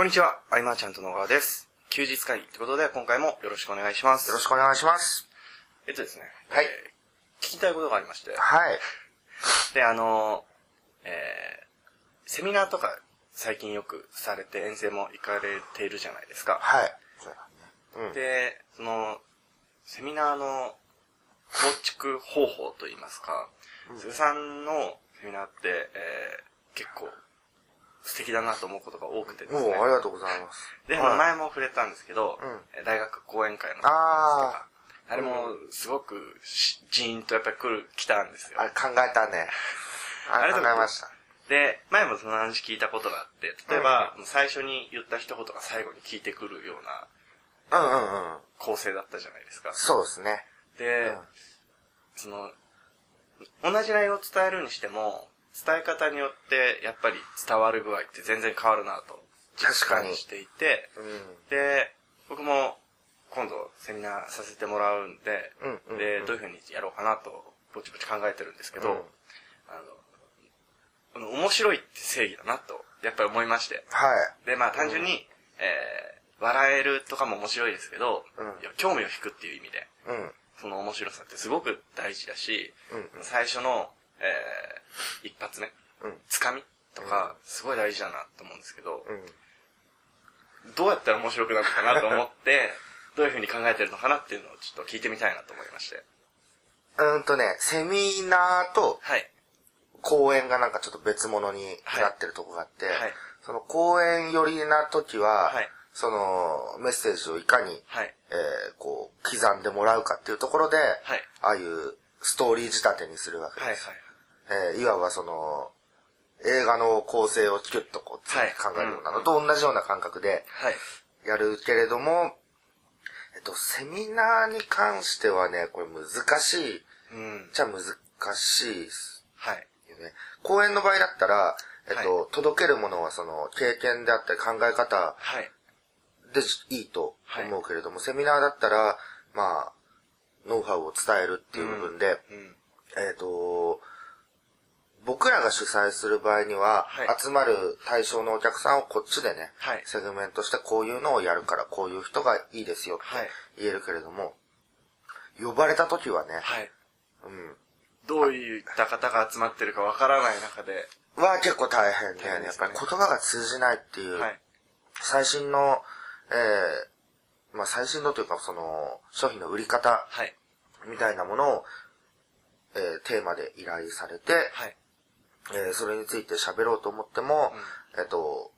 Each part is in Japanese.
こんにちは、アイマーちゃんと野川です。休日会議ということで、今回もよろしくお願いします。よろしくお願いします。えっとですね。はいえー聞きたいことがありまして。はい。で、あのー、えー、セミナーとか最近よくされて遠征も行かれているじゃないですか。はい。で、その、セミナーの構築方法といいますか、鈴さんのセミナーって、えー、結構素敵だなと思うことが多くてですね。もう、ありがとうございます。で、はい前も触れたんですけど、うんえ大学講演会のああれもすごくしジーンとやっぱり来る、来たんですよあ。れ考えたね。あれ考えました。で、前もその話聞いたことがあって、例えば、最初に言った一言が最後に聞いてくるようなうんうんうん。構成だったじゃないですか。そうですね。で、うんその、同じ内容を伝えるにしても、伝え方によってやっぱり伝わる具合って全然変わるなと実確かに感していて、うん。で、僕も今度セミナーさせてもらうんで、うんうんで、うんどういうふうにやろうかなと、ぼちぼち考えてるんですけど、うんあの、あの面白いって正義だなと、やっぱり思いまして。はい。で、まあ単純に、えー、笑えるとかも面白いですけど、うんいや興味を引くっていう意味で、うん。その面白さってすごく大事だし、うんうん最初の、えー、一発目、うん。つかみとか、すごい大事だなと思うんですけど、うん。どうやったら面白くなるのかなと思って、どういうふうに考えてるのかなっていうのをちょっと聞いてみたいなと思いまして。うんとね、セミナーとはい。講演がなんかちょっと別物になってるとこがあって、はいその講演寄りな時は、はいそのメッセージをいかに、はい。えーこう、刻んでもらうかっていうところで、はい。ああいうストーリー仕立てにするわけはい。です。はい。えーいわばその、映画の構成をキュッとこう、はい考えるようなのと同じような感覚ではい。やるけれども、えっと、セミナーに関してはね、これ難しい、うん。じゃ難しいですはい。よね。講演の場合だったら、えっと、は届けるものはその経験であったり考え方はい。でいいと思うけれども、セミナーだったら、まあ、ノウハウを伝えるっていう部分で、うん。えっ、と、僕らが主催する場合には、はい集まる対象のお客さんをこっちでね、はいセグメントしてこういうのをやるからこういう人がいいですよはいって言えるけれども、呼ばれた時はね、はい。うん、どういった方が集まってるかわからない中で、は結構大変で、やっ大変ですねぱり言葉が通じないっていう、はい。最新の、えーまあ最新のというかその商品の売り方はい。みたいなものを、えーテーマで依頼されて、はい。えーそれについて喋ろうと思っても、えっ、と、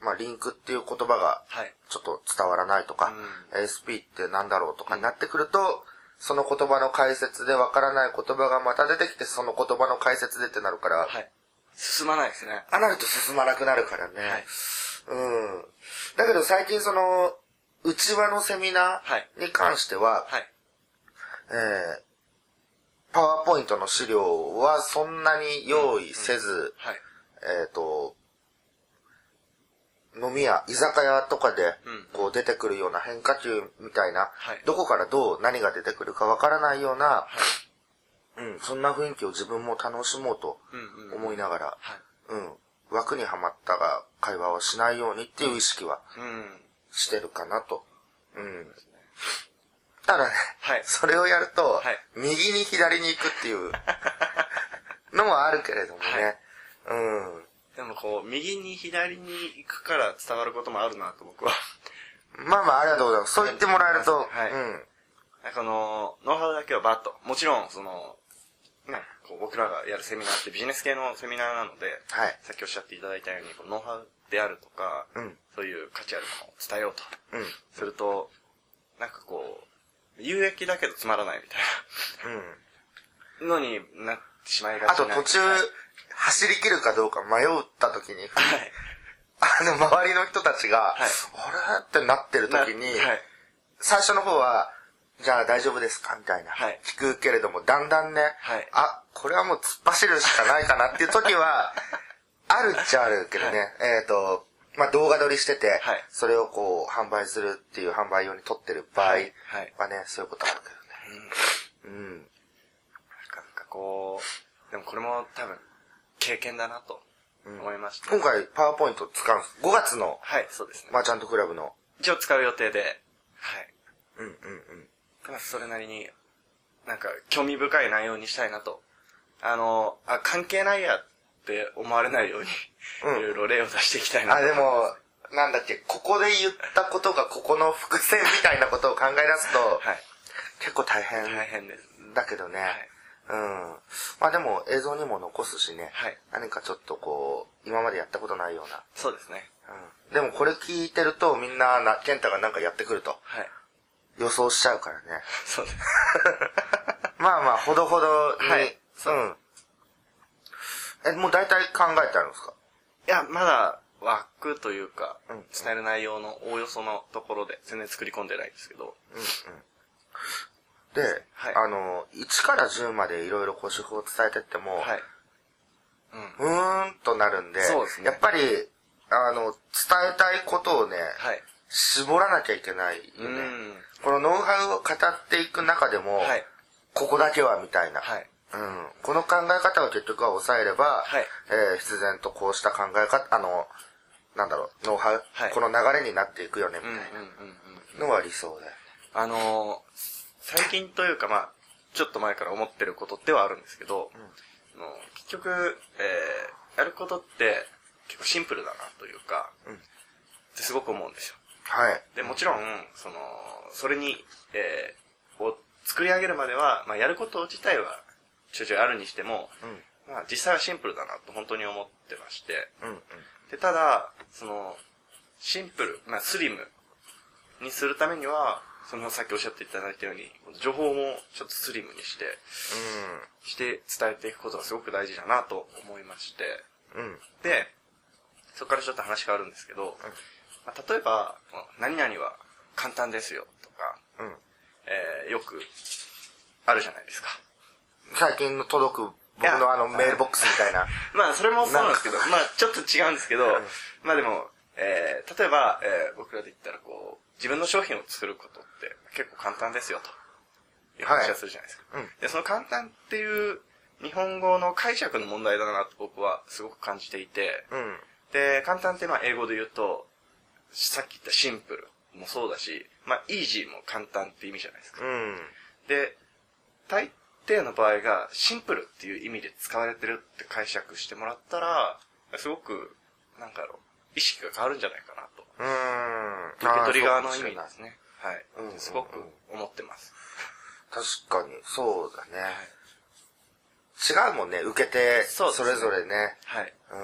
まあ、リンクっていう言葉がはい。ちょっと伝わらないとか、ASP ってなんだろうとかになってくると、その言葉の解説でわからない言葉がまた出てきて、その言葉の解説でってなるから、はい。進まないですね。あなると進まなくなるからね。はい。うん。だけど最近その、内輪のセミナはいーに関しては、はい。えーパワーポイントの資料はそんなに用意せず、はい。えっ、と、飲み屋、居酒屋とかでうん、こう出てくるような変化球みたいな、はいどこからどう何が出てくるかわからないような、うん、そんな雰囲気を自分も楽しもうと。思いながら、はい。うん、枠にはまったが会話をしないようにっていう意識はうん。してるかなと。うん。ただね、はいそれをやると、はい右に左に行くっていう のもあるけれどもね、はいうん。でもこう、右に左に行くから伝わることもあるなと僕は。まあまあ、ありがとうございます。そう言ってもらえると、はいうん。なんかあの、ノウハウだけはバッと。もちろん、その、ね、こう僕らがやるセミナーってビジネス系のセミナーなので、はい。さっきおっしゃっていただいたように、こうノウハウであるとか、うんそういう価値あるものを伝えようと。うん。すると、なんかこう、有益だけどつまらないみたいうん。なのになってしまいがちな。あと途中、はい。走り切るかどうか迷った時に、はい。あの、周りの人たちが、はい。あれ？ってなってる時に、はい。最初の方は、じゃあ大丈夫ですか？みたいな、はい。聞くけれども、だんだんね、はい。あ、これはもう突っ走るしかないかなっていう時は、あるっちゃあるけどね、はいえっ、と、まあ、動画撮りしてて、はいそれをこう、販売するっていう販売用に撮ってる場合はね、はいそういうことあるけどね。うん。なんかこう、でもこれも多分、経験だなと。思いました。今回、パワーポイント使うんです。5月のはい、そうですね。マーチャントクラブの。一応使う予定で、はい。うんうんうん。まあ、それなりに、なんか、興味深い内容にしたいなと。あの、あ、関係ないやって思われないように、うんいろいろ例を出していきたいなあ、とでも、なんだっけ、ここで言ったことがここの伏線みたいなことを考え出すと、はい。結構大変大変です。だけどね。はいうん。まあでも映像にも残すしね。はい何かちょっとこう、今までやったことないような。そうですね。うん。でもこれ聞いてるとみんな、な、健太がなんかやってくるとはい。予想しちゃうからね。そうです。まあまあ、ほどほどに。はいうん。え、もう大体考えてあるんですか？いや、まだ枠というか、うん伝える内容のおおよそのところで全然作り込んでないんですけど、うんうん。で、はいあの、1から10までいろいろこう手法を伝えてっても、はい。うん。うーんとなるんで、ですねやっぱり、あの、伝えたいことをね、はい。絞らなきゃいけないよね。うん。このノウハウを語っていく中でも、はい。ここだけはみたいな、はい。うん。この考え方を結局は抑えれば、はいえー必然とこうした考え方、あの、なんだろう、ノウハウ、はいこの流れになっていくよね、みうんうんたいうんうん。なのは理想だよ。あのー最近というかまあ、ちょっと前から思ってることではあるんですけど、あの結局、えー、やることって結構シンプルだなというか、うんってすごく思うんですよ。はい。で、もちろん、その、それに、えー、を作り上げるまでは、まあ、やること自体は、ちょいちょいあるにしても、うん。まあ、実際はシンプルだなと本当に思ってまして、うん。うん。で、ただ、その、シンプル、まあ、スリムにするためには、そのさっきおっしゃっていただいたように、情報もちょっとスリムにして、して伝えていくことがすごく大事だなと思いまして、うん。うん。で、そこからちょっと話変わるんですけど、まあ、例えば、何々は簡単ですよとか、うん。えー、よくあるじゃないですか。最近の届く僕のあのメールボックスみたいな。まあ、それもそうなんですけど、まあ、ちょっと違うんですけど、まあでも、えー、例えば、えー、僕らで言ったら、こう、自分の商品を作ることって結構簡単ですよ、という話をするじゃないですか。うんで、その簡単っていう日本語の解釈の問題だなと僕はすごく感じていて、うん。で、簡単ってまあ英語で言うと、さっき言ったシンプルもそうだし、まあ、イージーも簡単って意味じゃないですか。うん。で、大抵の場合がシンプルっていう意味で使われてるって解釈してもらったら、すごく、なんかろう、意識が変わるんじゃないかなと。うん。受け取り側の意味ですね。はいうんうんうん。すごく思ってます。確かに、そうだね。違うもんね、受けて、それぞれね。はい。う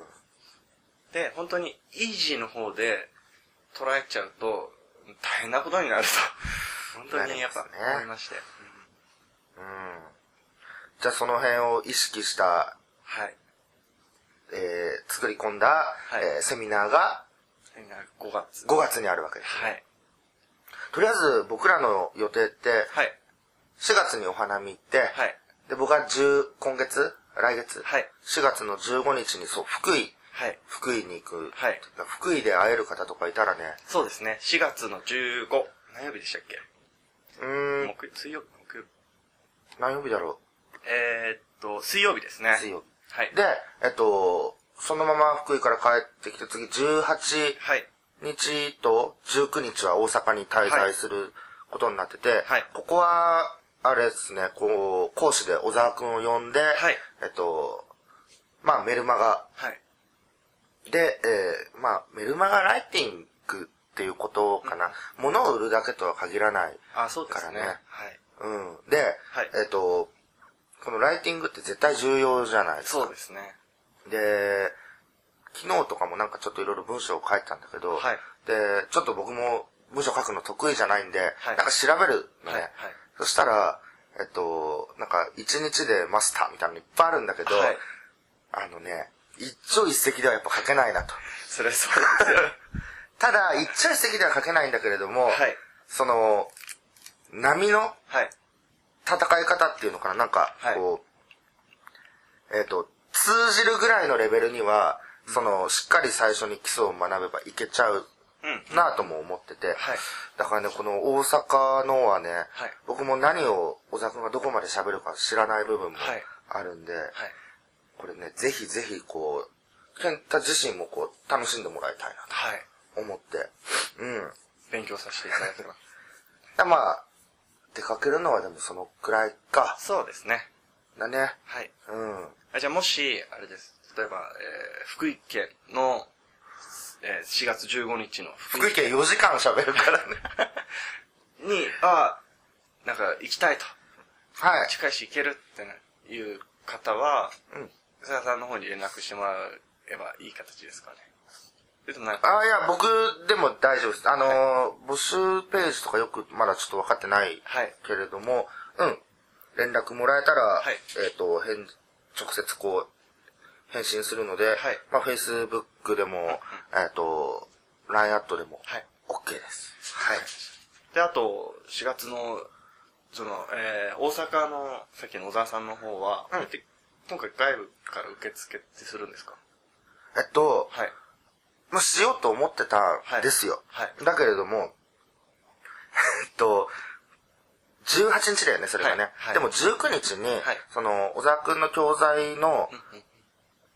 ん。で、本当にイージーの方で捉えちゃうと、大変なことになると、本当にやっぱ思いまして。うん。じゃあその辺を意識した、はい。えー、作り込んだ、はいえーセミナーが5月。5月にあるわけです。はい。とりあえず僕らの予定って、はい。4月にお花見行って、はい。で、僕は10、今月？来月、はい。4月の15日にそう、福井、はい。福井に行く。はい。福井で会える方とかいたらね、そうですね。4月の15。何曜日でしたっけ？うーん、木曜水曜？日何曜日だろえー、っと、水曜日ですね。う水曜はい日。。で、えっと、そのまま福井から帰ってきて、次18はい。日と19日は大阪に滞在することになってて、はいここは、あれですね、こう、講師で小沢くんを呼んで、はいえっと、まあメルマガはい。で、えーまあメルマガライティングっていうことかな。物を売るだけとは限らない。あ、そうですねはい。うん。で、はいえっと、このライティングって絶対重要じゃないですか。そうですね。で、昨日とかもなんかちょっといろいろ文章を書いたんだけど、はいで、ちょっと僕も文章書くの得意じゃないんで、はいなんか調べるのね。はい。はい。そしたら、えっと、なんか一日でマスターみたいなのいっぱいあるんだけど、はいあのね、一朝一夕ではやっぱ書けないなと。それそうですよ。ただ、一朝一夕では書けないんだけれども、はい。その、波のはい。戦い方っていうのかな？なんか、はいこう、えっ、と、通じるぐらいのレベルには、その、しっかり最初に基礎を学べばいけちゃううん。なとも思ってて、はい。だからね、この大阪のはね、はい僕も何を小沢君がどこまで喋るか知らない部分もはいあるんで、はい。これね、ぜひぜひこう、健太自身もこう、楽しんでもらいたいなはい。と思って。うん。勉強させていただきます。だまあ、出かけるのはでもそのくらいか。そうですね。だね。はい。うん。あじゃあもし、あれです。例えば、えー、福井県の、えー、4月15日の福井県4時間喋るからね。に、あなんか行きたいと。はい。近いし行けるってないう方は、うん。須田さんの方に連絡してもらえばいい形ですかね。それともなんか、あ、いや、僕でも大丈夫です。あのー募集ページとかよくまだちょっと分かってないはい。けれども、うん。連絡もらえたら、はいえっ、と、返、直接こう、返信するので、はいまあ、Facebook でも、えっ、と、LINE アットでも、はい。OK です。はい。で、あと、4月の、その、えー、大阪の、さっきの小沢さんの方は、うん今回外部から受付ってするんですか？えっと、はい。もうしようと思ってたんですよ。はい。だけれども、えっと、18日だよね、それがね。はいはいでも19日に、はいその、小沢くんの教材の、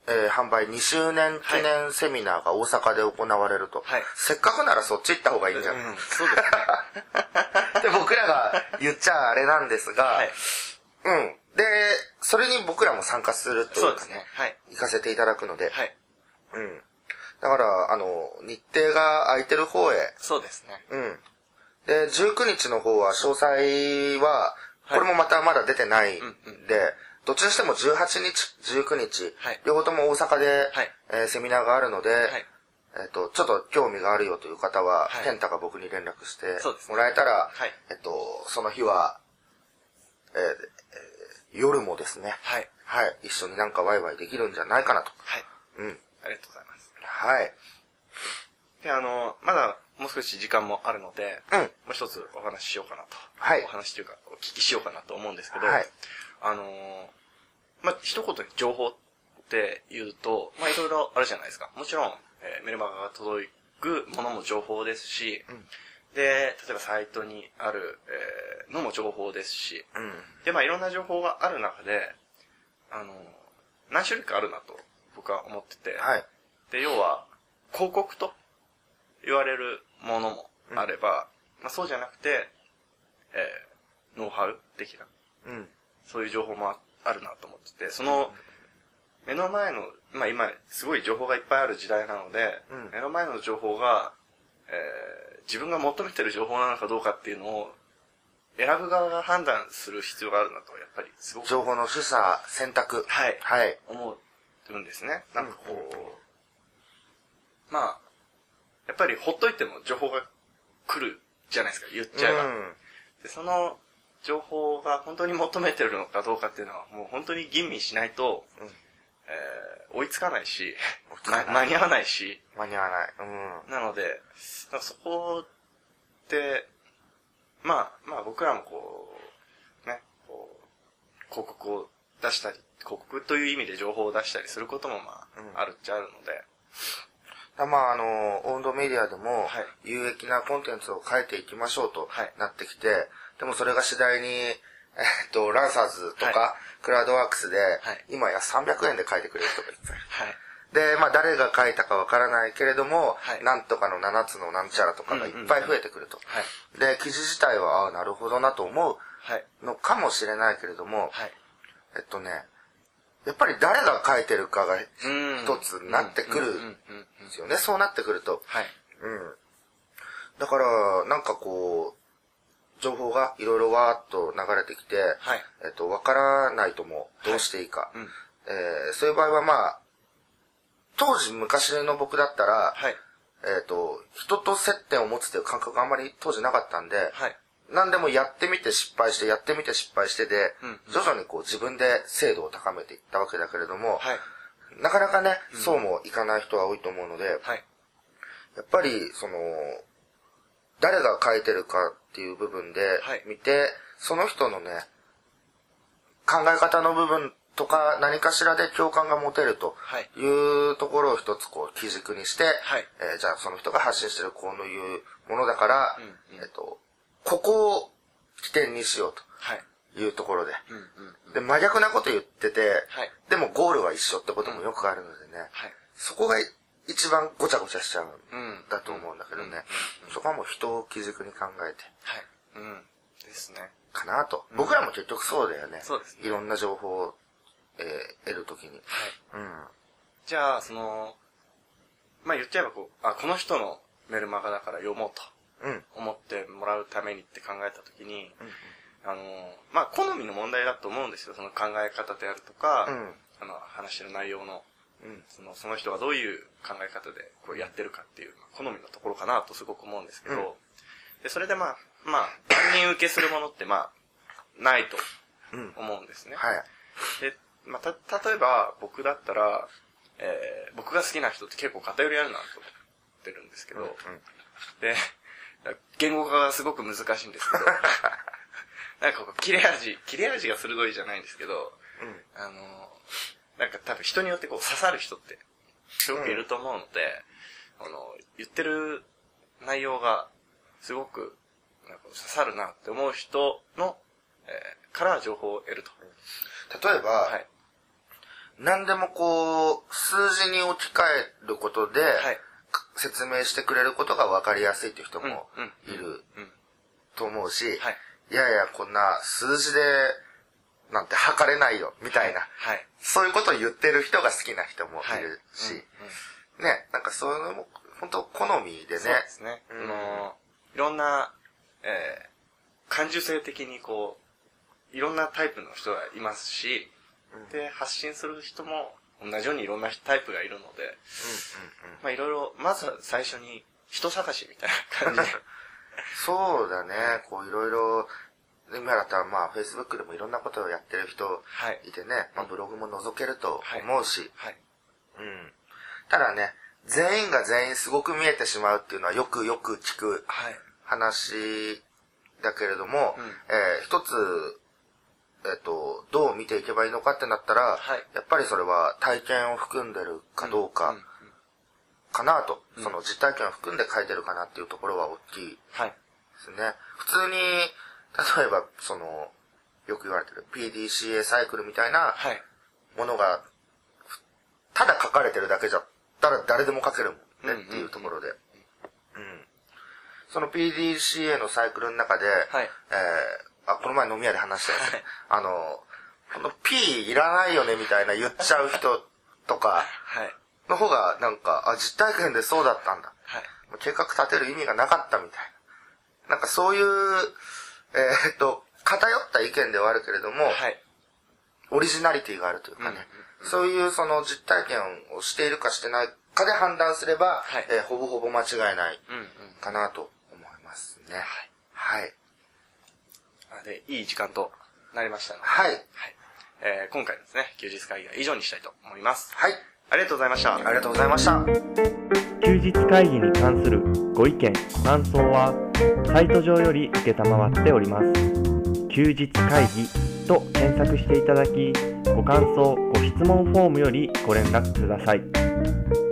えー販売2周年記念セミナーが大阪で行われると。はいせっかくならそっち行った方がいいんじゃない、うん、そうですね。で、僕らが言っちゃあれなんですが、はい。うん。で、それに僕らも参加するというかねね。、はい。行かせていただくので、はい。うん。だから、あの、日程が空いてる方へ、そうですね。うん。で、19日の方は、詳細は、はいこれもまたまだ出てないんで、うんうんどっちにしても18日、19日、はい両方とも大阪で、はいえーセミナーがあるので、はい。えっ、と、ちょっと興味があるよという方は、はい健太が僕に連絡してもらえたら、はいえっと、その日は、えーえー夜もですね、はい。はい、一緒になんかワイワイできるんじゃないかなと。はい。うん。ありがとうございます。はい。で、あの、まだもう少し時間もあるので、うんもう一つお話ししようかなと。はいお話というか、お聞きしようかなと思うんですけど、はいあのーまあ、一言に情報って言うと、まあ、いろいろあるじゃないですか。もちろん、えーメルマガが届くものも情報ですし、んで、例えばサイトにある、えーのも情報ですし、うん。で、まあ、いろんな情報がある中で、あのー何種類かあるなと僕は思ってて、はい。で、要は、広告と言われるものもあれば、まあそうじゃなくて、えーノウハウ的な、うん。そういう情報もああるなと思ってて、その、目の前の、まあ今、すごい情報がいっぱいある時代なので、うん目の前の情報が、えー自分が求めてる情報なのかどうかっていうのを、選ぶ側が判断する必要があるなと、やっぱりすごく情報の取捨、選択。はいはい。思うんですね。なんかこう、まあ、やっぱりほっといても情報が来るじゃないですか、言っちゃえば。うん。でその情報が本当に求めてるのかどうかっていうのは、もう本当に吟味しないと、うんえー追いつかないし間に合わないし、間に合わない。うん。なので、そこって、まあ、まあ僕らもこう、ね、こう、広告を出したり、広告という意味で情報を出したりすることもまあ、うんあるっちゃあるので、まあ、あの、温度メディアでもはい、有益なコンテンツを書いていきましょうとはいなってきて、でもそれが次第に、えっと、ランサーズとはか、クラウドワークスではい、今や300円で書いてくれる人がいっぱい。はい。で、まあ、誰が書いたかわからないけれども、はいなんとかの7つのなんちゃらとかがいっぱい増えてくると。はい。で、記事自体は、ああ、なるほどなと思うはい。のかもしれないけれども、はい。えっとね、やっぱり誰が書いてるかがうん一つになってくるうんですよね。そうなってくると。はい。うん。だから、なんかこう、情報がいろいろわーっと流れてきて、はい。えっと、わからないともどうしていいか。うん。えーそういう場合はまあ、当時昔の僕だったら、はい。えっ、と、人と接点を持つという感覚があんまり当時なかったんで、はい。何でもやってみて失敗して、やってみて失敗してで、うん徐々にこう自分で精度を高めていったわけだけれども、はい。なかなかね、そうもいかない人は多いと思うので、はい。やっぱり、その、誰が書いてるかっていう部分ではい見て、その人のね、考え方の部分とか何かしらで共感が持てるとはい。いうところを一つこう基軸にして、はいえーじゃあその人が発信してるこういうものだから、うんうんえっと、ここを起点にしようはい。というところで。で、真逆なこと言ってて、はい。でもゴールは一緒ってこともよくあるのでね、はい。そこが一番ごちゃごちゃしちゃうんうん。だと思うんだけどね。そこはもう人を基軸に考えて、はい。うん。ですね。かなと。うん僕らも結局そうだよね。そうですねいろんな情報を、えー得るときに。はい。うん。じゃあ、その、まあ言っちゃえばこう、あ、この人のメルマガだから読もうとうん。思ってもらうためにって考えたときに、うん。あの、まあ好みの問題だと思うんですよ。その考え方であるとか、うん。あの、話してる内容の、うん。その、その人がどういう考え方でこうやってるかっていう、好みのところかなとすごく思うんですけど、うんで、それでまあ、まあ、万人受けするものってまあ、ないとうん。思うんですね。はい。で、まあ、た、例えば僕だったら、えー、僕が好きな人って結構偏りあるなと思ってるんですけど、うん。で、言語化がすごく難しいんですけど、なんかこう、切れ味、切れ味が鋭いじゃないんですけど、うん。あの、なんか多分人によってこう刺さる人って、すごくいると思うので、あの、言ってる内容がすごくなんか刺さるなって思う人の、えーから情報を得ると。例えば、はい。何でもこう、数字に置き換えることで、はい。説明してくれることが分かりやすいっていう人うんもうんいるうん。と思うし、はい。いやいや、こんな数字でなんて測れないよ、みたいな、はい。そういうことを言ってる人が好きな人もはい。いるし、うんね、なんかそういうのも、本当好みでね、そうですね。うんあの、いろんな、えー、感受性的にこう、いろんなタイプの人がいますし、うんで、発信する人も同じようにいろんなタイプがいるので、うんうんうんまあいろいろ、まずは最初に人探しみたいな感じで。そうだね、こういろいろ、今だったらまあ Facebook でもいろんなことをやってる人はい。いてね、まあブログも覗けると思うし、はい。うん。ただね、全員が全員すごく見えてしまうっていうのはよくよく聞くはい。話だけれども、うんえー一つ、えっ、と、どう見ていけばいいのかってなったら、はいやっぱりそれは体験を含んでるかどうかかなと、うんその実体験を含んで書いてるかなっていうところは大きいはい。ですね。普通に、例えば、その、よく言われてる PDCA サイクルみたいなはい。ものが、ただ書かれてるだけじゃったら誰でも書けるもんねっていうところで。うん。その PDCA のサイクルの中で、はい。えー、あ、この前飲み屋で話したやつ、はいあの、この P いらないよねみたいな言っちゃう人とかはい。の方がなんか、あ、実体験でそうだったんだ。はい。計画立てる意味がなかったみたいな。なんかそういう、えーっと、偏った意見ではあるけれども、はい。オリジナリティがあるというかね、そういうその実体験をしているかしてないかで判断すれば、はいえーほぼほぼ間違いないうんうん。かなと思いますね。はい。あで、いい時間となりましたので、はい。はい。えー今回のですね、休日会議は以上にしたいと思います。はい。ありがとうございました。ありがとうございました。休日会議に関するご意見ご感想はサイト上より承っております休日会議と検索していただきご感想ご質問フォームよりご連絡ください